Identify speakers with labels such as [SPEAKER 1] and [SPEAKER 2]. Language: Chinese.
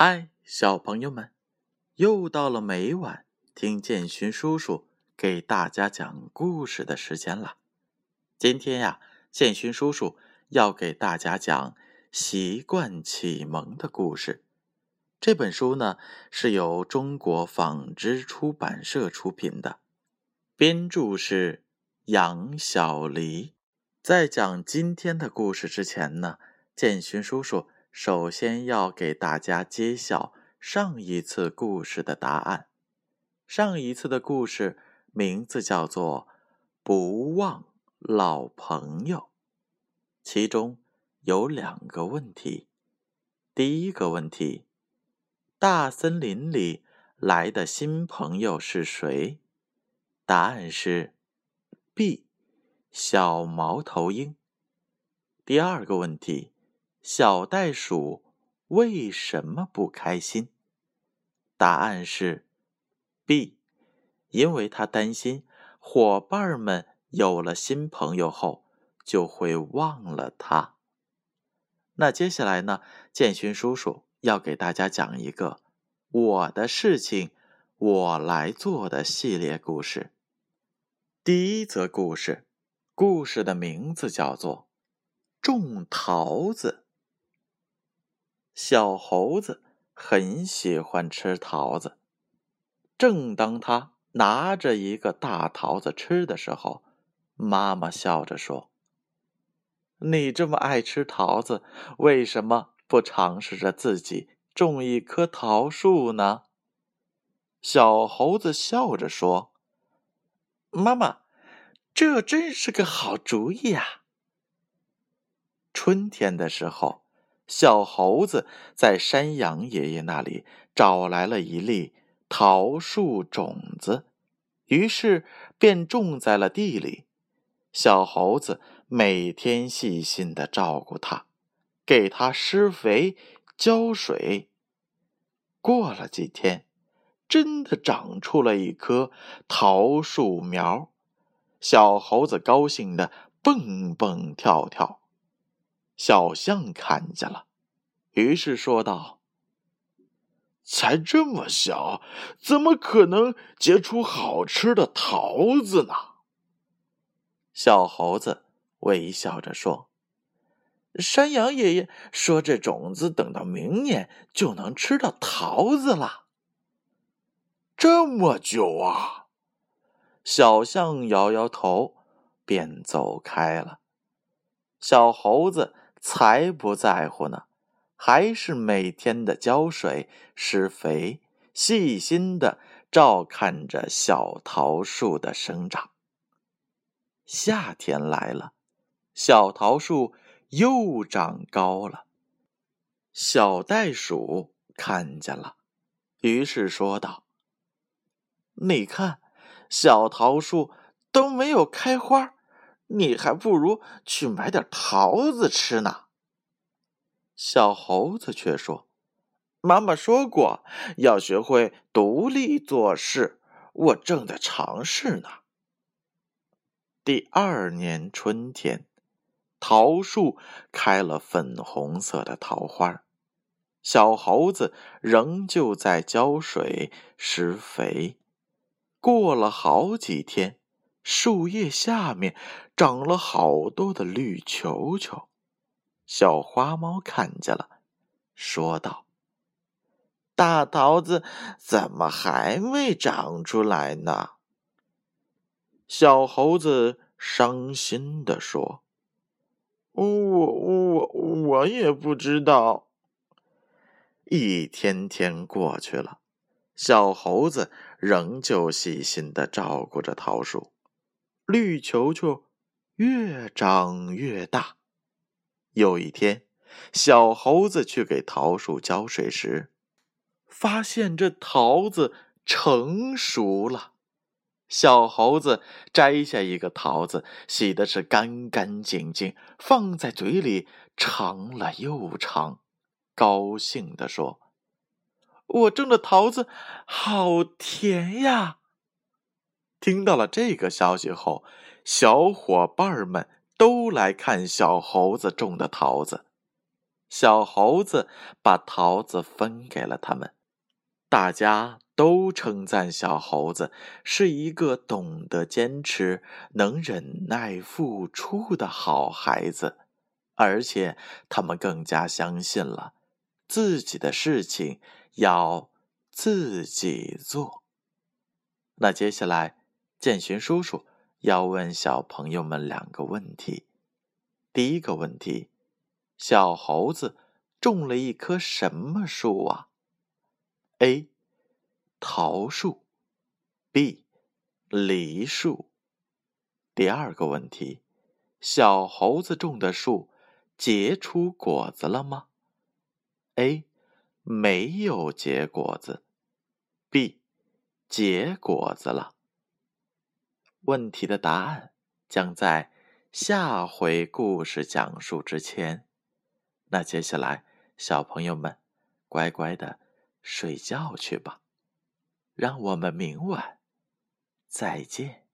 [SPEAKER 1] 嗨，小朋友们，又到了每晚听建勋叔叔给大家讲故事的时间了。今天呀，建勋叔叔要给大家讲《习惯启蒙》的故事。这本书呢是由中国纺织出版社出品的，编著是杨小黎。在讲今天的故事之前呢，建勋叔叔。首先要给大家揭晓上一次故事的答案。上一次的故事名字叫做《不忘老朋友》，其中有两个问题。第一个问题：大森林里来的新朋友是谁？答案是 B，小猫头鹰。第二个问题。小袋鼠为什么不开心？答案是 B，因为他担心伙伴们有了新朋友后就会忘了他。那接下来呢？建勋叔叔要给大家讲一个我的事情我来做的系列故事。第一则故事，故事的名字叫做《种桃子》。小猴子很喜欢吃桃子。正当他拿着一个大桃子吃的时候，妈妈笑着说：“你这么爱吃桃子，为什么不尝试着自己种一棵桃树呢？”小猴子笑着说：“妈妈，这真是个好主意呀！”春天的时候。小猴子在山羊爷爷那里找来了一粒桃树种子，于是便种在了地里。小猴子每天细心的照顾它，给它施肥、浇水。过了几天，真的长出了一棵桃树苗，小猴子高兴的蹦蹦跳跳。小象看见了，于是说道：“才这么小，怎么可能结出好吃的桃子呢？”小猴子微笑着说：“山羊爷爷说，这种子等到明年就能吃到桃子了。”这么久啊！小象摇摇头，便走开了。小猴子。才不在乎呢，还是每天的浇水、施肥，细心的照看着小桃树的生长。夏天来了，小桃树又长高了。小袋鼠看见了，于是说道：“你看，小桃树都没有开花。”你还不如去买点桃子吃呢。小猴子却说：“妈妈说过要学会独立做事，我正在尝试呢。”第二年春天，桃树开了粉红色的桃花，小猴子仍旧在浇水施肥。过了好几天。树叶下面长了好多的绿球球，小花猫看见了，说道：“大桃子怎么还没长出来呢？”小猴子伤心的说：“我我我也不知道。”一天天过去了，小猴子仍旧细心的照顾着桃树。绿球球越长越大。有一天，小猴子去给桃树浇水时，发现这桃子成熟了。小猴子摘下一个桃子，洗的是干干净净，放在嘴里尝了又尝，高兴地说：“我种的桃子好甜呀！”听到了这个消息后，小伙伴们都来看小猴子种的桃子。小猴子把桃子分给了他们。大家都称赞小猴子是一个懂得坚持、能忍耐付出的好孩子，而且他们更加相信了自己的事情要自己做。那接下来，建勋叔叔要问小朋友们两个问题。第一个问题：小猴子种了一棵什么树啊？A. 桃树，B. 梨树。第二个问题：小猴子种的树结出果子了吗？A. 没有结果子，B. 结果子了。问题的答案将在下回故事讲述之前。那接下来，小朋友们乖乖的。睡觉去吧，让我们明晚再见。